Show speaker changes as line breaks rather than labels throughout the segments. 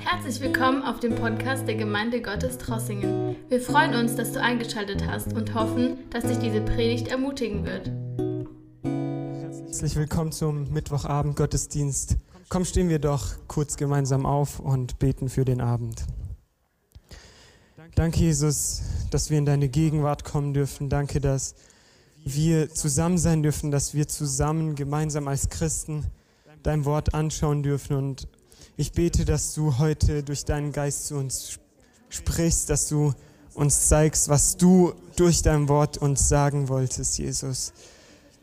Herzlich willkommen auf dem Podcast der Gemeinde Gottes Trossingen. Wir freuen uns, dass du eingeschaltet hast und hoffen, dass dich diese Predigt ermutigen wird.
Herzlich willkommen zum Mittwochabend Gottesdienst. Komm, stehen wir doch kurz gemeinsam auf und beten für den Abend. Danke, Jesus, dass wir in deine Gegenwart kommen dürfen. Danke, dass wir zusammen sein dürfen, dass wir zusammen gemeinsam als Christen dein Wort anschauen dürfen. Und ich bete, dass du heute durch deinen Geist zu uns sprichst, dass du uns zeigst, was du durch dein Wort uns sagen wolltest, Jesus.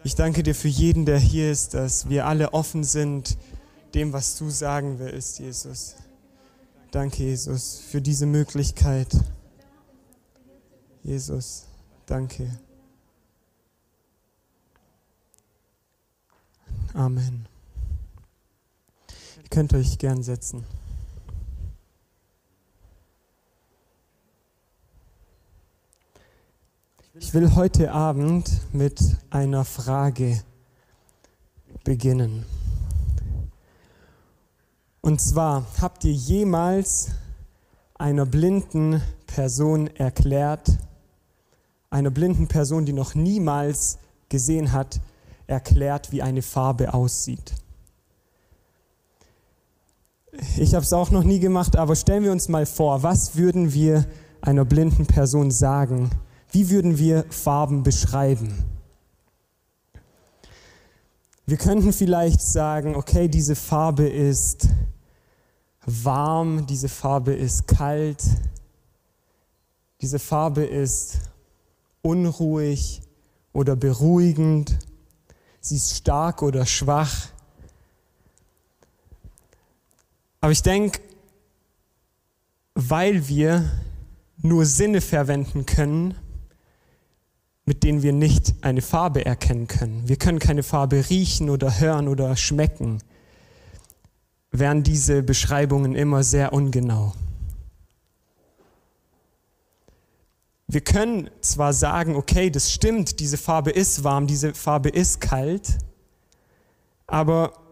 Ich danke dir für jeden, der hier ist, dass wir alle offen sind dem, was du sagen willst, Jesus. Danke, Jesus, für diese Möglichkeit. Jesus, danke. Amen. Ihr könnt euch gern setzen. Ich will heute Abend mit einer Frage beginnen. Und zwar, habt ihr jemals einer blinden Person erklärt, einer blinden Person, die noch niemals gesehen hat, erklärt, wie eine Farbe aussieht? Ich habe es auch noch nie gemacht, aber stellen wir uns mal vor, was würden wir einer blinden Person sagen? Wie würden wir Farben beschreiben? Wir könnten vielleicht sagen, okay, diese Farbe ist warm, diese Farbe ist kalt, diese Farbe ist unruhig oder beruhigend, sie ist stark oder schwach. Aber ich denke, weil wir nur Sinne verwenden können, mit denen wir nicht eine Farbe erkennen können. Wir können keine Farbe riechen oder hören oder schmecken. Wären diese Beschreibungen immer sehr ungenau. Wir können zwar sagen, okay, das stimmt, diese Farbe ist warm, diese Farbe ist kalt, aber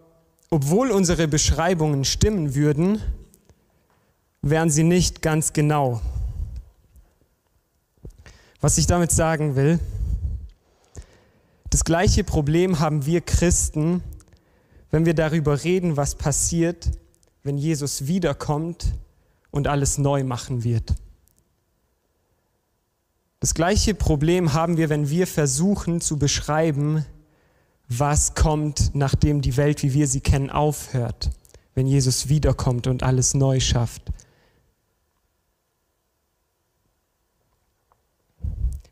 obwohl unsere Beschreibungen stimmen würden, wären sie nicht ganz genau. Was ich damit sagen will, das gleiche Problem haben wir Christen, wenn wir darüber reden, was passiert, wenn Jesus wiederkommt und alles neu machen wird. Das gleiche Problem haben wir, wenn wir versuchen zu beschreiben, was kommt, nachdem die Welt, wie wir sie kennen, aufhört, wenn Jesus wiederkommt und alles neu schafft.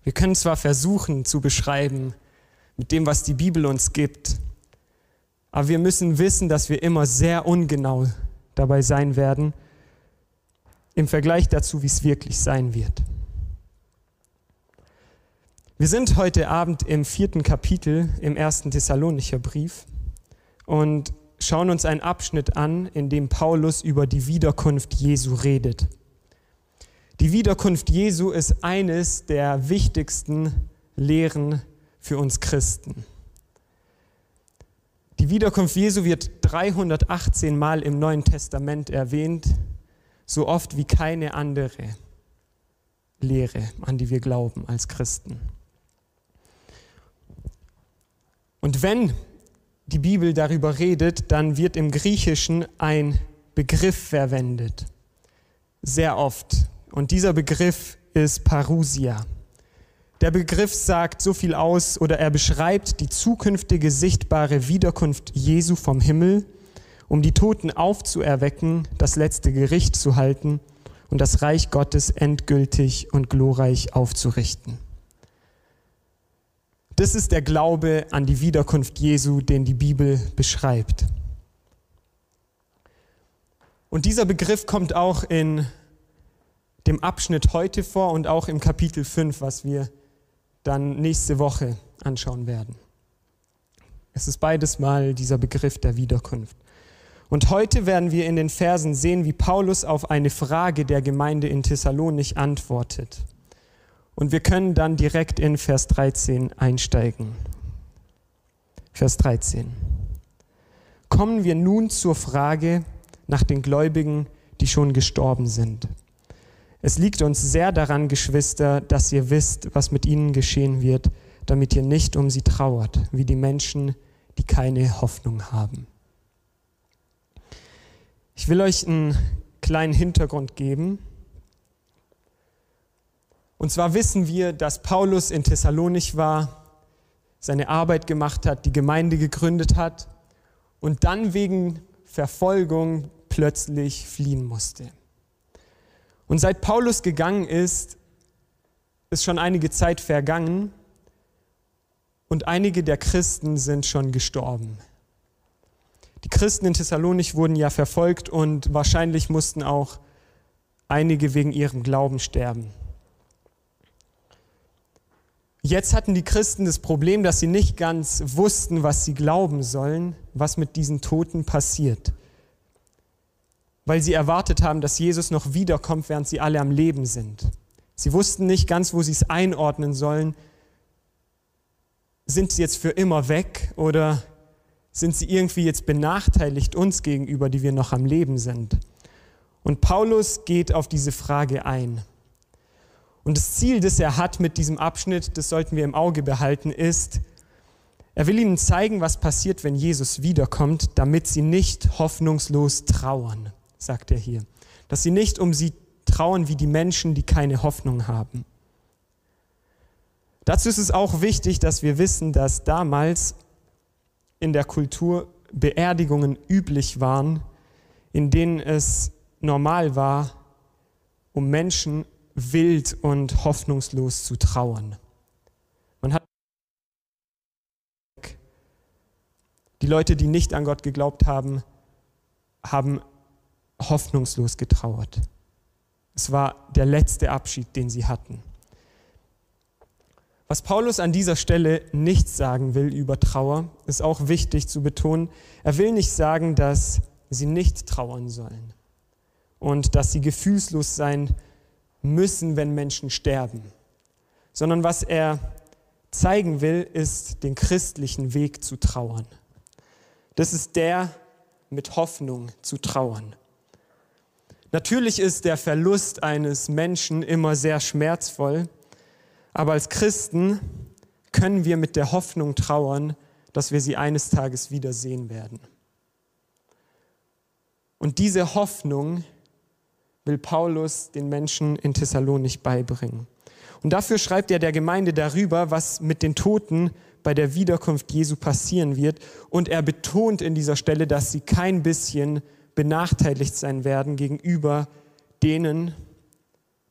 Wir können zwar versuchen zu beschreiben mit dem, was die Bibel uns gibt, aber wir müssen wissen, dass wir immer sehr ungenau dabei sein werden im Vergleich dazu, wie es wirklich sein wird. Wir sind heute Abend im vierten Kapitel im ersten Thessalonicher Brief und schauen uns einen Abschnitt an, in dem Paulus über die Wiederkunft Jesu redet. Die Wiederkunft Jesu ist eines der wichtigsten Lehren für uns Christen. Die Wiederkunft Jesu wird 318 Mal im Neuen Testament erwähnt, so oft wie keine andere Lehre, an die wir glauben als Christen. Und wenn die Bibel darüber redet, dann wird im Griechischen ein Begriff verwendet. Sehr oft. Und dieser Begriff ist Parousia. Der Begriff sagt so viel aus oder er beschreibt die zukünftige sichtbare Wiederkunft Jesu vom Himmel, um die Toten aufzuerwecken, das letzte Gericht zu halten und das Reich Gottes endgültig und glorreich aufzurichten. Das ist der Glaube an die Wiederkunft Jesu, den die Bibel beschreibt. Und dieser Begriff kommt auch in dem Abschnitt heute vor und auch im Kapitel 5, was wir dann nächste Woche anschauen werden. Es ist beides mal dieser Begriff der Wiederkunft. Und heute werden wir in den Versen sehen, wie Paulus auf eine Frage der Gemeinde in Thessalonich antwortet. Und wir können dann direkt in Vers 13 einsteigen. Vers 13. Kommen wir nun zur Frage nach den Gläubigen, die schon gestorben sind. Es liegt uns sehr daran, Geschwister, dass ihr wisst, was mit ihnen geschehen wird, damit ihr nicht um sie trauert, wie die Menschen, die keine Hoffnung haben. Ich will euch einen kleinen Hintergrund geben. Und zwar wissen wir, dass Paulus in Thessalonich war, seine Arbeit gemacht hat, die Gemeinde gegründet hat und dann wegen Verfolgung plötzlich fliehen musste. Und seit Paulus gegangen ist, ist schon einige Zeit vergangen und einige der Christen sind schon gestorben. Die Christen in Thessalonich wurden ja verfolgt und wahrscheinlich mussten auch einige wegen ihrem Glauben sterben. Jetzt hatten die Christen das Problem, dass sie nicht ganz wussten, was sie glauben sollen, was mit diesen Toten passiert. Weil sie erwartet haben, dass Jesus noch wiederkommt, während sie alle am Leben sind. Sie wussten nicht ganz, wo sie es einordnen sollen. Sind sie jetzt für immer weg oder sind sie irgendwie jetzt benachteiligt uns gegenüber, die wir noch am Leben sind? Und Paulus geht auf diese Frage ein. Und das Ziel, das er hat mit diesem Abschnitt, das sollten wir im Auge behalten, ist, er will ihnen zeigen, was passiert, wenn Jesus wiederkommt, damit sie nicht hoffnungslos trauern, sagt er hier. Dass sie nicht um sie trauern wie die Menschen, die keine Hoffnung haben. Dazu ist es auch wichtig, dass wir wissen, dass damals in der Kultur Beerdigungen üblich waren, in denen es normal war, um Menschen wild und hoffnungslos zu trauern. Man hat die Leute, die nicht an Gott geglaubt haben, haben hoffnungslos getrauert. Es war der letzte Abschied, den sie hatten. Was Paulus an dieser Stelle nicht sagen will über Trauer, ist auch wichtig zu betonen. Er will nicht sagen, dass sie nicht trauern sollen und dass sie gefühlslos sein sollen müssen, wenn Menschen sterben, sondern was er zeigen will, ist den christlichen Weg zu trauern. Das ist der mit Hoffnung zu trauern. Natürlich ist der Verlust eines Menschen immer sehr schmerzvoll, aber als Christen können wir mit der Hoffnung trauern, dass wir sie eines Tages wiedersehen werden. Und diese Hoffnung will Paulus den Menschen in Thessalonich beibringen. Und dafür schreibt er der Gemeinde darüber, was mit den Toten bei der Wiederkunft Jesu passieren wird. Und er betont in dieser Stelle, dass sie kein bisschen benachteiligt sein werden gegenüber denen,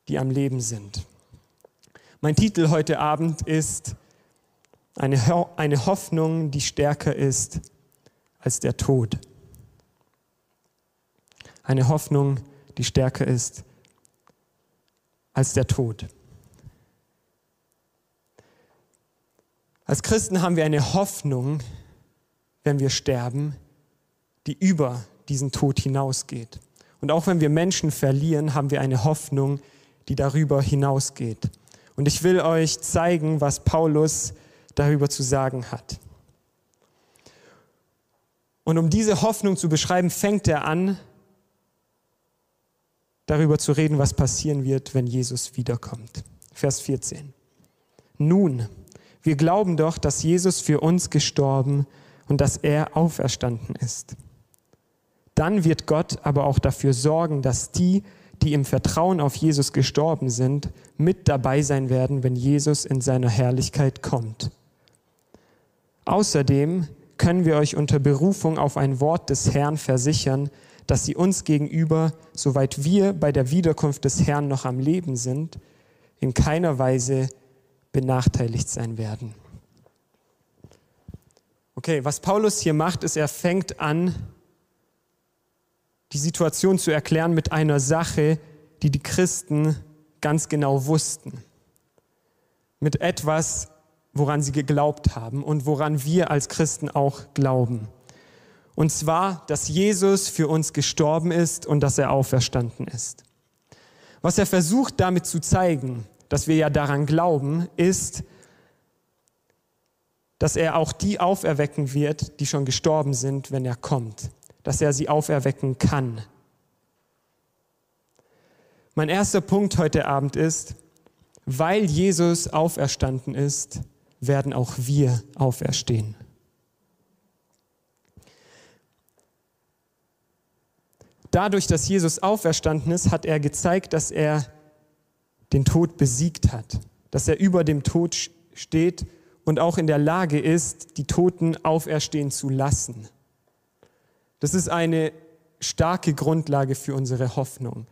die am Leben sind. Mein Titel heute Abend ist eine, Ho eine Hoffnung, die stärker ist als der Tod. Eine Hoffnung, die die stärker ist als der Tod. Als Christen haben wir eine Hoffnung, wenn wir sterben, die über diesen Tod hinausgeht. Und auch wenn wir Menschen verlieren, haben wir eine Hoffnung, die darüber hinausgeht. Und ich will euch zeigen, was Paulus darüber zu sagen hat. Und um diese Hoffnung zu beschreiben, fängt er an darüber zu reden, was passieren wird, wenn Jesus wiederkommt. Vers 14. Nun, wir glauben doch, dass Jesus für uns gestorben und dass er auferstanden ist. Dann wird Gott aber auch dafür sorgen, dass die, die im Vertrauen auf Jesus gestorben sind, mit dabei sein werden, wenn Jesus in seiner Herrlichkeit kommt. Außerdem können wir euch unter Berufung auf ein Wort des Herrn versichern, dass sie uns gegenüber, soweit wir bei der Wiederkunft des Herrn noch am Leben sind, in keiner Weise benachteiligt sein werden. Okay, was Paulus hier macht, ist, er fängt an, die Situation zu erklären mit einer Sache, die die Christen ganz genau wussten. Mit etwas, woran sie geglaubt haben und woran wir als Christen auch glauben. Und zwar, dass Jesus für uns gestorben ist und dass er auferstanden ist. Was er versucht damit zu zeigen, dass wir ja daran glauben, ist, dass er auch die auferwecken wird, die schon gestorben sind, wenn er kommt. Dass er sie auferwecken kann. Mein erster Punkt heute Abend ist, weil Jesus auferstanden ist, werden auch wir auferstehen. Dadurch, dass Jesus auferstanden ist, hat er gezeigt, dass er den Tod besiegt hat, dass er über dem Tod steht und auch in der Lage ist, die Toten auferstehen zu lassen. Das ist eine starke Grundlage für unsere Hoffnung,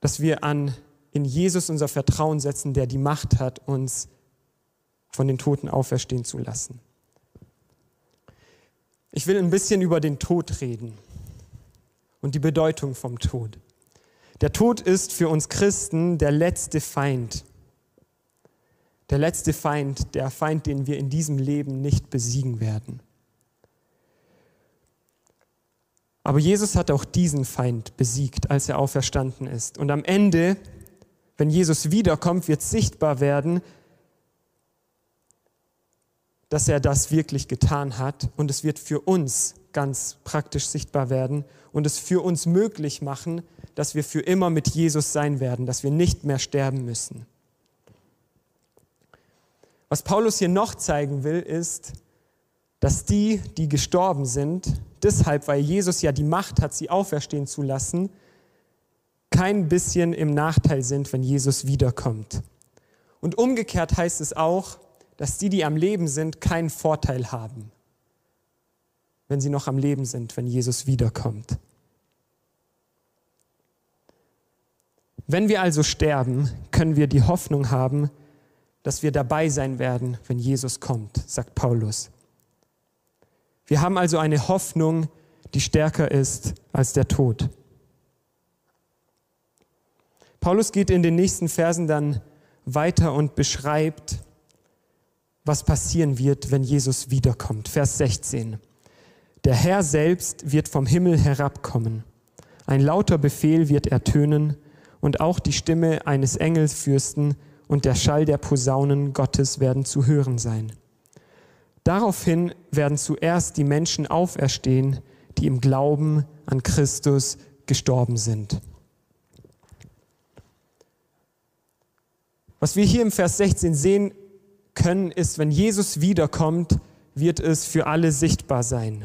dass wir an, in Jesus unser Vertrauen setzen, der die Macht hat, uns von den Toten auferstehen zu lassen. Ich will ein bisschen über den Tod reden und die Bedeutung vom Tod. Der Tod ist für uns Christen der letzte Feind. Der letzte Feind, der Feind, den wir in diesem Leben nicht besiegen werden. Aber Jesus hat auch diesen Feind besiegt, als er auferstanden ist. Und am Ende, wenn Jesus wiederkommt, wird sichtbar werden, dass er das wirklich getan hat. Und es wird für uns ganz praktisch sichtbar werden und es für uns möglich machen, dass wir für immer mit Jesus sein werden, dass wir nicht mehr sterben müssen. Was Paulus hier noch zeigen will, ist, dass die, die gestorben sind, deshalb, weil Jesus ja die Macht hat, sie auferstehen zu lassen, kein bisschen im Nachteil sind, wenn Jesus wiederkommt. Und umgekehrt heißt es auch, dass die, die am Leben sind, keinen Vorteil haben, wenn sie noch am Leben sind, wenn Jesus wiederkommt. Wenn wir also sterben, können wir die Hoffnung haben, dass wir dabei sein werden, wenn Jesus kommt, sagt Paulus. Wir haben also eine Hoffnung, die stärker ist als der Tod. Paulus geht in den nächsten Versen dann weiter und beschreibt, was passieren wird, wenn Jesus wiederkommt. Vers 16. Der Herr selbst wird vom Himmel herabkommen. Ein lauter Befehl wird ertönen und auch die Stimme eines Engelsfürsten und der Schall der Posaunen Gottes werden zu hören sein. Daraufhin werden zuerst die Menschen auferstehen, die im Glauben an Christus gestorben sind. Was wir hier im Vers 16 sehen können, ist, wenn Jesus wiederkommt, wird es für alle sichtbar sein.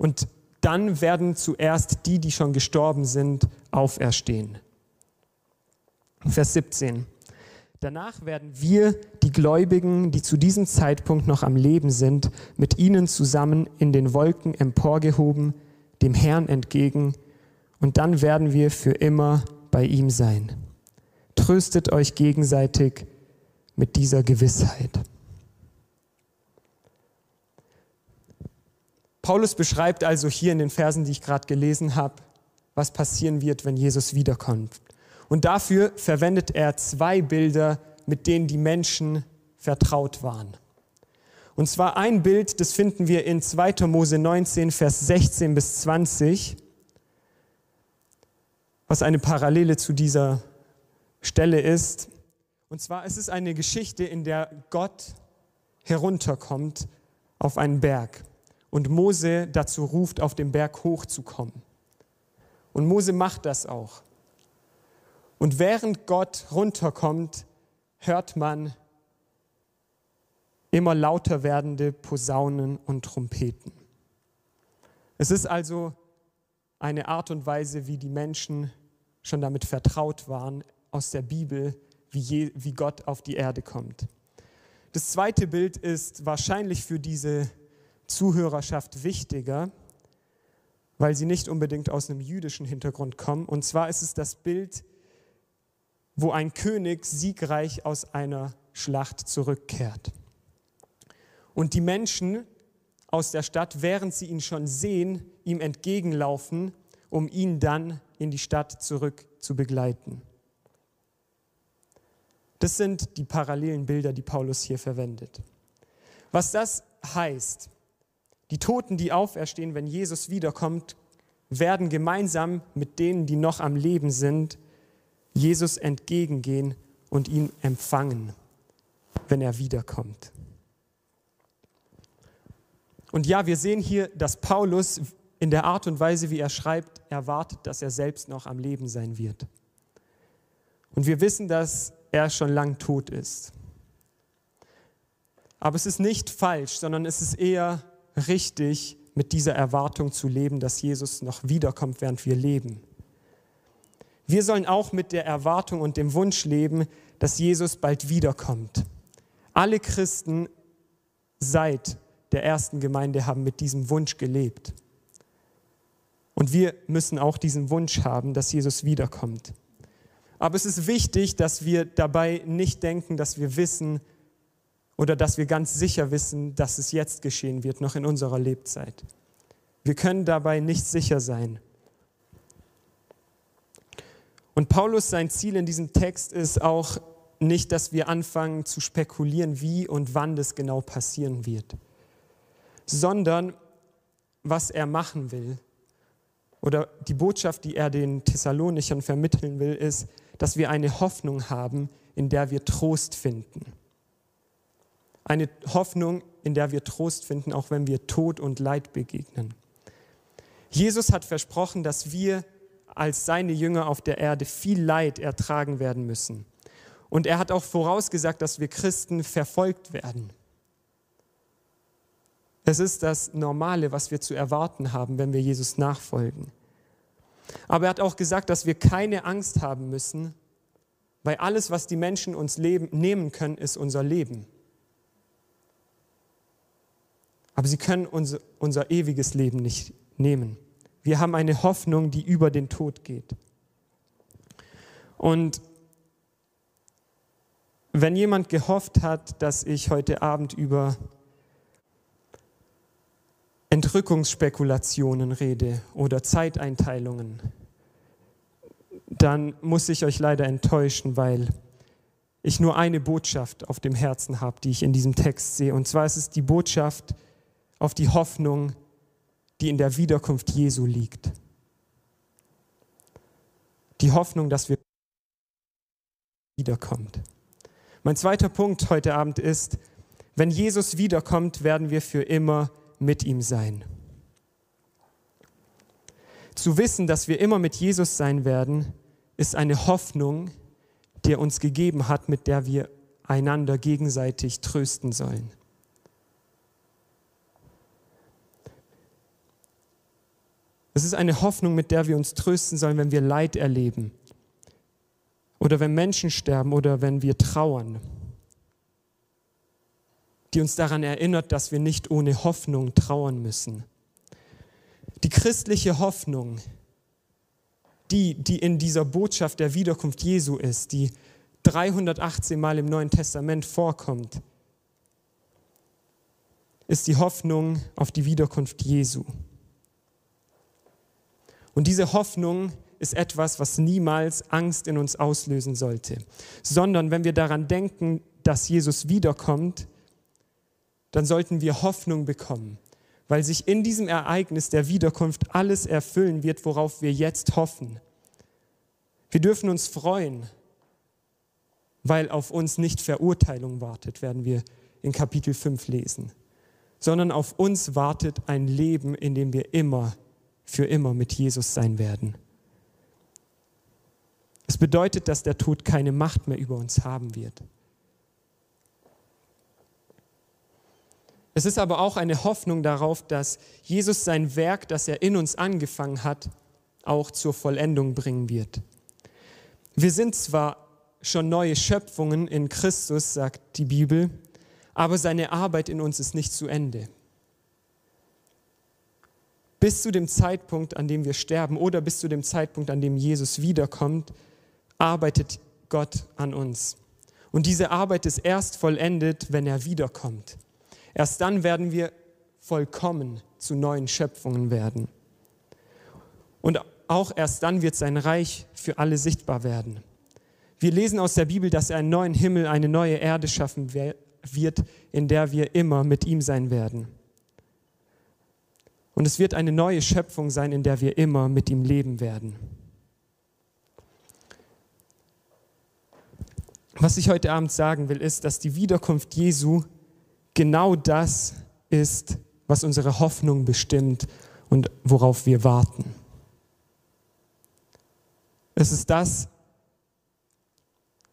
Und dann werden zuerst die, die schon gestorben sind, auferstehen. Vers 17. Danach werden wir, die Gläubigen, die zu diesem Zeitpunkt noch am Leben sind, mit ihnen zusammen in den Wolken emporgehoben, dem Herrn entgegen, und dann werden wir für immer bei ihm sein. Tröstet euch gegenseitig mit dieser Gewissheit. Paulus beschreibt also hier in den Versen, die ich gerade gelesen habe, was passieren wird, wenn Jesus wiederkommt. Und dafür verwendet er zwei Bilder, mit denen die Menschen vertraut waren. Und zwar ein Bild, das finden wir in 2. Mose 19, Vers 16 bis 20, was eine Parallele zu dieser Stelle ist. Und zwar ist es eine Geschichte, in der Gott herunterkommt auf einen Berg und Mose dazu ruft, auf den Berg hochzukommen. Und Mose macht das auch. Und während Gott runterkommt, hört man immer lauter werdende Posaunen und Trompeten. Es ist also eine Art und Weise, wie die Menschen schon damit vertraut waren aus der Bibel, wie, je, wie Gott auf die Erde kommt. Das zweite Bild ist wahrscheinlich für diese Zuhörerschaft wichtiger, weil sie nicht unbedingt aus einem jüdischen Hintergrund kommen. Und zwar ist es das Bild wo ein König siegreich aus einer Schlacht zurückkehrt. Und die Menschen aus der Stadt, während sie ihn schon sehen, ihm entgegenlaufen, um ihn dann in die Stadt zurück zu begleiten. Das sind die parallelen Bilder, die Paulus hier verwendet. Was das heißt, die Toten, die auferstehen, wenn Jesus wiederkommt, werden gemeinsam mit denen, die noch am Leben sind, Jesus entgegengehen und ihn empfangen, wenn er wiederkommt. Und ja, wir sehen hier, dass Paulus in der Art und Weise, wie er schreibt, erwartet, dass er selbst noch am Leben sein wird. Und wir wissen, dass er schon lang tot ist. Aber es ist nicht falsch, sondern es ist eher richtig, mit dieser Erwartung zu leben, dass Jesus noch wiederkommt, während wir leben. Wir sollen auch mit der Erwartung und dem Wunsch leben, dass Jesus bald wiederkommt. Alle Christen seit der ersten Gemeinde haben mit diesem Wunsch gelebt. Und wir müssen auch diesen Wunsch haben, dass Jesus wiederkommt. Aber es ist wichtig, dass wir dabei nicht denken, dass wir wissen oder dass wir ganz sicher wissen, dass es jetzt geschehen wird, noch in unserer Lebzeit. Wir können dabei nicht sicher sein. Und Paulus, sein Ziel in diesem Text ist auch nicht, dass wir anfangen zu spekulieren, wie und wann das genau passieren wird, sondern was er machen will. Oder die Botschaft, die er den Thessalonichern vermitteln will, ist, dass wir eine Hoffnung haben, in der wir Trost finden. Eine Hoffnung, in der wir Trost finden, auch wenn wir Tod und Leid begegnen. Jesus hat versprochen, dass wir als seine Jünger auf der Erde viel Leid ertragen werden müssen. Und er hat auch vorausgesagt, dass wir Christen verfolgt werden. Es ist das Normale, was wir zu erwarten haben, wenn wir Jesus nachfolgen. Aber er hat auch gesagt, dass wir keine Angst haben müssen, weil alles, was die Menschen uns leben, nehmen können, ist unser Leben. Aber sie können unser, unser ewiges Leben nicht nehmen. Wir haben eine Hoffnung, die über den Tod geht. Und wenn jemand gehofft hat, dass ich heute Abend über Entrückungsspekulationen rede oder Zeiteinteilungen, dann muss ich euch leider enttäuschen, weil ich nur eine Botschaft auf dem Herzen habe, die ich in diesem Text sehe. Und zwar ist es die Botschaft auf die Hoffnung, die in der Wiederkunft Jesu liegt. Die Hoffnung, dass wir wiederkommt. Mein zweiter Punkt heute Abend ist, wenn Jesus wiederkommt, werden wir für immer mit ihm sein. Zu wissen, dass wir immer mit Jesus sein werden, ist eine Hoffnung, die er uns gegeben hat, mit der wir einander gegenseitig trösten sollen. Es ist eine Hoffnung, mit der wir uns trösten sollen, wenn wir Leid erleben oder wenn Menschen sterben oder wenn wir trauern die uns daran erinnert, dass wir nicht ohne Hoffnung trauern müssen. Die christliche Hoffnung, die, die in dieser Botschaft der Wiederkunft Jesu ist, die 318 Mal im Neuen Testament vorkommt, ist die Hoffnung auf die Wiederkunft Jesu. Und diese Hoffnung ist etwas, was niemals Angst in uns auslösen sollte, sondern wenn wir daran denken, dass Jesus wiederkommt, dann sollten wir Hoffnung bekommen, weil sich in diesem Ereignis der Wiederkunft alles erfüllen wird, worauf wir jetzt hoffen. Wir dürfen uns freuen, weil auf uns nicht Verurteilung wartet, werden wir in Kapitel 5 lesen, sondern auf uns wartet ein Leben, in dem wir immer, für immer mit Jesus sein werden. Es bedeutet, dass der Tod keine Macht mehr über uns haben wird. Es ist aber auch eine Hoffnung darauf, dass Jesus sein Werk, das er in uns angefangen hat, auch zur Vollendung bringen wird. Wir sind zwar schon neue Schöpfungen in Christus, sagt die Bibel, aber seine Arbeit in uns ist nicht zu Ende. Bis zu dem Zeitpunkt, an dem wir sterben oder bis zu dem Zeitpunkt, an dem Jesus wiederkommt, arbeitet Gott an uns. Und diese Arbeit ist erst vollendet, wenn er wiederkommt. Erst dann werden wir vollkommen zu neuen Schöpfungen werden. Und auch erst dann wird sein Reich für alle sichtbar werden. Wir lesen aus der Bibel, dass er einen neuen Himmel, eine neue Erde schaffen wird, in der wir immer mit ihm sein werden. Und es wird eine neue Schöpfung sein, in der wir immer mit ihm leben werden. Was ich heute Abend sagen will, ist, dass die Wiederkunft Jesu genau das ist, was unsere Hoffnung bestimmt und worauf wir warten. Es ist das,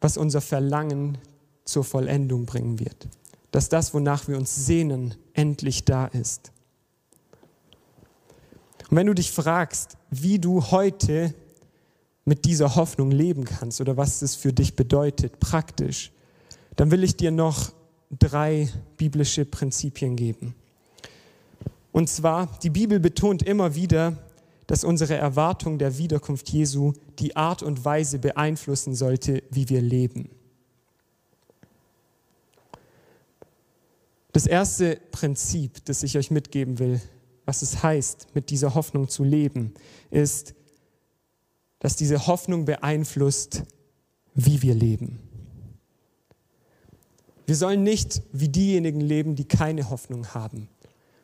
was unser Verlangen zur Vollendung bringen wird. Dass das, wonach wir uns sehnen, endlich da ist. Und wenn du dich fragst, wie du heute mit dieser Hoffnung leben kannst oder was es für dich bedeutet, praktisch, dann will ich dir noch drei biblische Prinzipien geben. Und zwar, die Bibel betont immer wieder, dass unsere Erwartung der Wiederkunft Jesu die Art und Weise beeinflussen sollte, wie wir leben. Das erste Prinzip, das ich euch mitgeben will, was es heißt, mit dieser Hoffnung zu leben, ist, dass diese Hoffnung beeinflusst, wie wir leben. Wir sollen nicht wie diejenigen leben, die keine Hoffnung haben.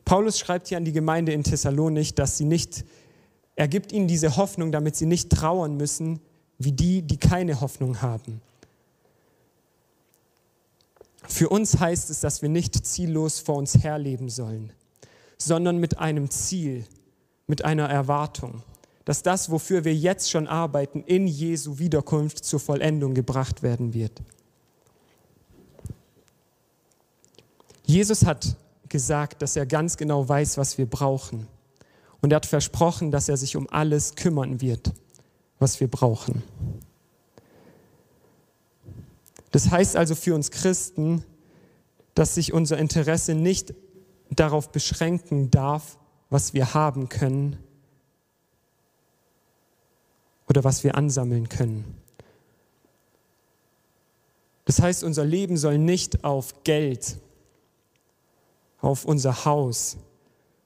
Paulus schreibt hier an die Gemeinde in Thessalonik, dass sie nicht, er gibt ihnen diese Hoffnung, damit sie nicht trauern müssen, wie die, die keine Hoffnung haben. Für uns heißt es, dass wir nicht ziellos vor uns herleben sollen, sondern mit einem Ziel, mit einer Erwartung, dass das, wofür wir jetzt schon arbeiten, in Jesu Wiederkunft zur Vollendung gebracht werden wird. Jesus hat gesagt, dass er ganz genau weiß, was wir brauchen. Und er hat versprochen, dass er sich um alles kümmern wird, was wir brauchen. Das heißt also für uns Christen, dass sich unser Interesse nicht darauf beschränken darf, was wir haben können oder was wir ansammeln können. Das heißt, unser Leben soll nicht auf Geld, auf unser Haus,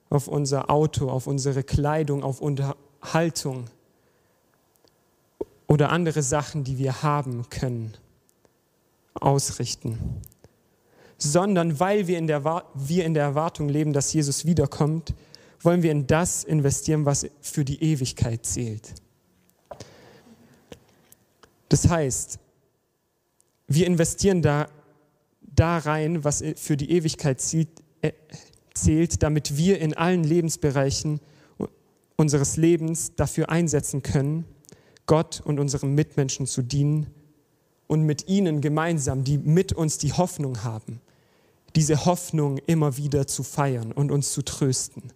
auf unser Auto, auf unsere Kleidung, auf Unterhaltung oder andere Sachen, die wir haben können, ausrichten, sondern weil wir in der, wir in der Erwartung leben, dass Jesus wiederkommt, wollen wir in das investieren, was für die Ewigkeit zählt. Das heißt, wir investieren da, da rein, was für die Ewigkeit zählt, äh, zählt, damit wir in allen Lebensbereichen unseres Lebens dafür einsetzen können, Gott und unseren Mitmenschen zu dienen und mit ihnen gemeinsam, die mit uns die Hoffnung haben, diese Hoffnung immer wieder zu feiern und uns zu trösten.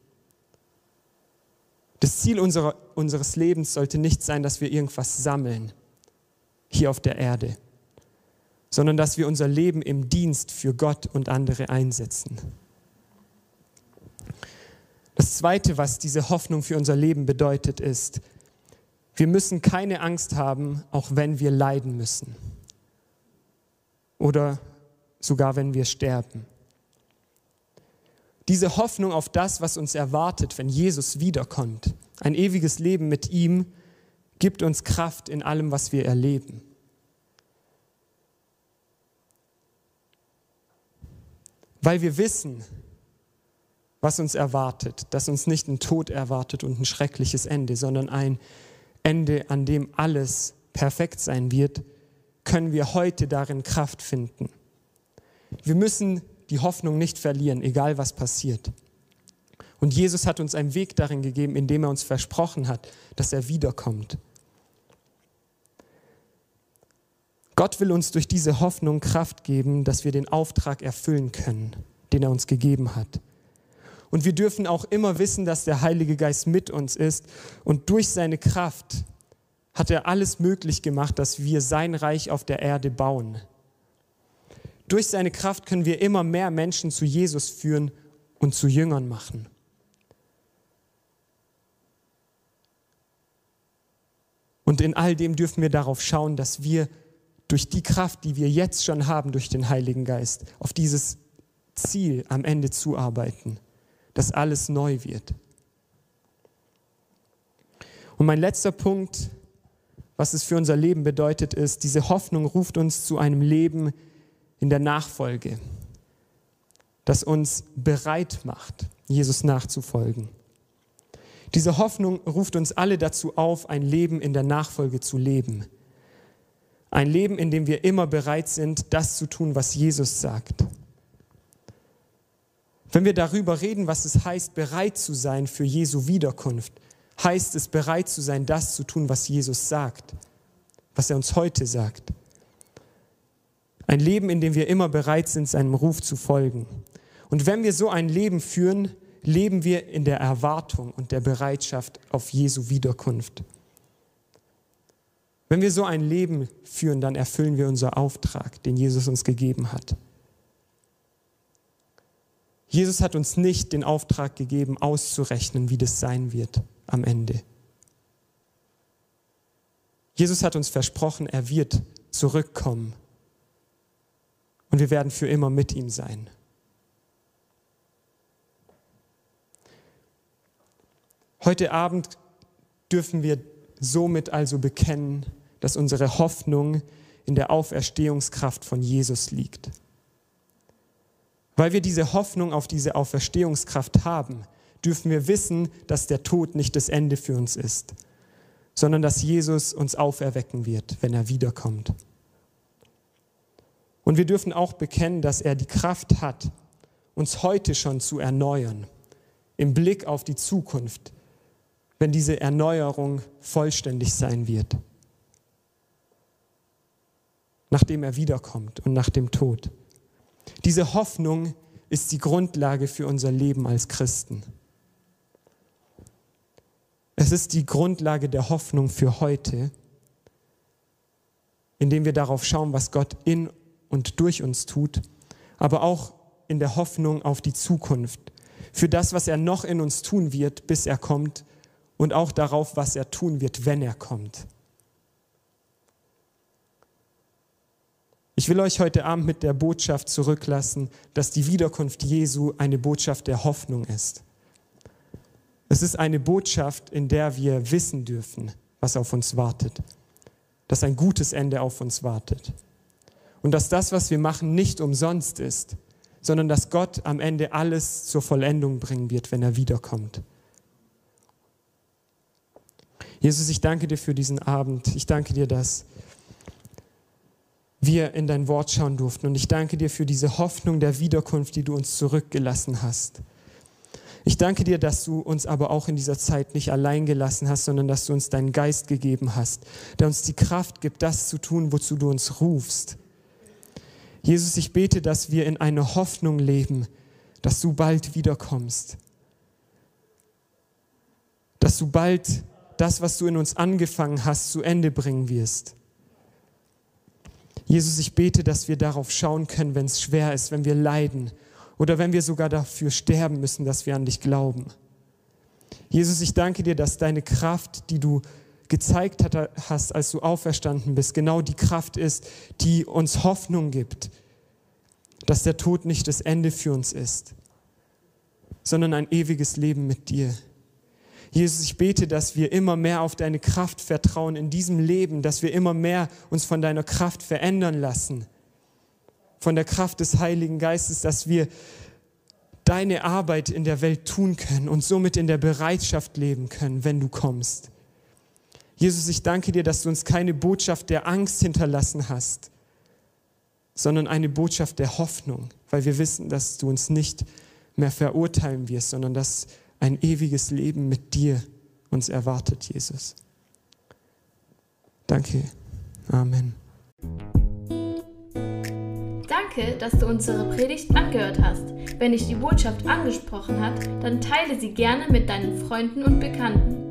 Das Ziel unserer, unseres Lebens sollte nicht sein, dass wir irgendwas sammeln hier auf der Erde, sondern dass wir unser Leben im Dienst für Gott und andere einsetzen. Das Zweite, was diese Hoffnung für unser Leben bedeutet, ist, wir müssen keine Angst haben, auch wenn wir leiden müssen oder sogar wenn wir sterben. Diese Hoffnung auf das, was uns erwartet, wenn Jesus wiederkommt, ein ewiges Leben mit ihm, gibt uns Kraft in allem, was wir erleben. Weil wir wissen, was uns erwartet, dass uns nicht ein Tod erwartet und ein schreckliches Ende, sondern ein Ende, an dem alles perfekt sein wird, können wir heute darin Kraft finden. Wir müssen die Hoffnung nicht verlieren, egal was passiert. Und Jesus hat uns einen Weg darin gegeben, indem er uns versprochen hat, dass er wiederkommt. Gott will uns durch diese Hoffnung Kraft geben, dass wir den Auftrag erfüllen können, den er uns gegeben hat. Und wir dürfen auch immer wissen, dass der Heilige Geist mit uns ist. Und durch seine Kraft hat er alles möglich gemacht, dass wir sein Reich auf der Erde bauen. Durch seine Kraft können wir immer mehr Menschen zu Jesus führen und zu Jüngern machen. Und in all dem dürfen wir darauf schauen, dass wir durch die Kraft, die wir jetzt schon haben, durch den Heiligen Geist, auf dieses Ziel am Ende zuarbeiten dass alles neu wird. Und mein letzter Punkt, was es für unser Leben bedeutet, ist, diese Hoffnung ruft uns zu einem Leben in der Nachfolge, das uns bereit macht, Jesus nachzufolgen. Diese Hoffnung ruft uns alle dazu auf, ein Leben in der Nachfolge zu leben. Ein Leben, in dem wir immer bereit sind, das zu tun, was Jesus sagt. Wenn wir darüber reden, was es heißt, bereit zu sein für Jesu Wiederkunft, heißt es bereit zu sein, das zu tun, was Jesus sagt, was er uns heute sagt. Ein Leben, in dem wir immer bereit sind, seinem Ruf zu folgen. Und wenn wir so ein Leben führen, leben wir in der Erwartung und der Bereitschaft auf Jesu Wiederkunft. Wenn wir so ein Leben führen, dann erfüllen wir unseren Auftrag, den Jesus uns gegeben hat. Jesus hat uns nicht den Auftrag gegeben, auszurechnen, wie das sein wird am Ende. Jesus hat uns versprochen, er wird zurückkommen und wir werden für immer mit ihm sein. Heute Abend dürfen wir somit also bekennen, dass unsere Hoffnung in der Auferstehungskraft von Jesus liegt. Weil wir diese Hoffnung auf diese Auferstehungskraft haben, dürfen wir wissen, dass der Tod nicht das Ende für uns ist, sondern dass Jesus uns auferwecken wird, wenn er wiederkommt. Und wir dürfen auch bekennen, dass er die Kraft hat, uns heute schon zu erneuern, im Blick auf die Zukunft, wenn diese Erneuerung vollständig sein wird, nachdem er wiederkommt und nach dem Tod. Diese Hoffnung ist die Grundlage für unser Leben als Christen. Es ist die Grundlage der Hoffnung für heute, indem wir darauf schauen, was Gott in und durch uns tut, aber auch in der Hoffnung auf die Zukunft, für das, was er noch in uns tun wird, bis er kommt und auch darauf, was er tun wird, wenn er kommt. Ich will euch heute Abend mit der Botschaft zurücklassen, dass die Wiederkunft Jesu eine Botschaft der Hoffnung ist. Es ist eine Botschaft, in der wir wissen dürfen, was auf uns wartet, dass ein gutes Ende auf uns wartet und dass das, was wir machen, nicht umsonst ist, sondern dass Gott am Ende alles zur Vollendung bringen wird, wenn er wiederkommt. Jesus, ich danke dir für diesen Abend. Ich danke dir, dass wir in dein Wort schauen durften. Und ich danke dir für diese Hoffnung der Wiederkunft, die du uns zurückgelassen hast. Ich danke dir, dass du uns aber auch in dieser Zeit nicht allein gelassen hast, sondern dass du uns deinen Geist gegeben hast, der uns die Kraft gibt, das zu tun, wozu du uns rufst. Jesus, ich bete, dass wir in einer Hoffnung leben, dass du bald wiederkommst. Dass du bald das, was du in uns angefangen hast, zu Ende bringen wirst. Jesus, ich bete, dass wir darauf schauen können, wenn es schwer ist, wenn wir leiden oder wenn wir sogar dafür sterben müssen, dass wir an dich glauben. Jesus, ich danke dir, dass deine Kraft, die du gezeigt hast, als du auferstanden bist, genau die Kraft ist, die uns Hoffnung gibt, dass der Tod nicht das Ende für uns ist, sondern ein ewiges Leben mit dir. Jesus, ich bete, dass wir immer mehr auf deine Kraft vertrauen in diesem Leben, dass wir immer mehr uns von deiner Kraft verändern lassen von der Kraft des Heiligen Geistes, dass wir deine Arbeit in der Welt tun können und somit in der Bereitschaft leben können, wenn du kommst. Jesus, ich danke dir, dass du uns keine Botschaft der Angst hinterlassen hast, sondern eine Botschaft der Hoffnung, weil wir wissen, dass du uns nicht mehr verurteilen wirst, sondern dass ein ewiges Leben mit dir uns erwartet, Jesus. Danke. Amen.
Danke, dass du unsere Predigt angehört hast. Wenn dich die Botschaft angesprochen hat, dann teile sie gerne mit deinen Freunden und Bekannten,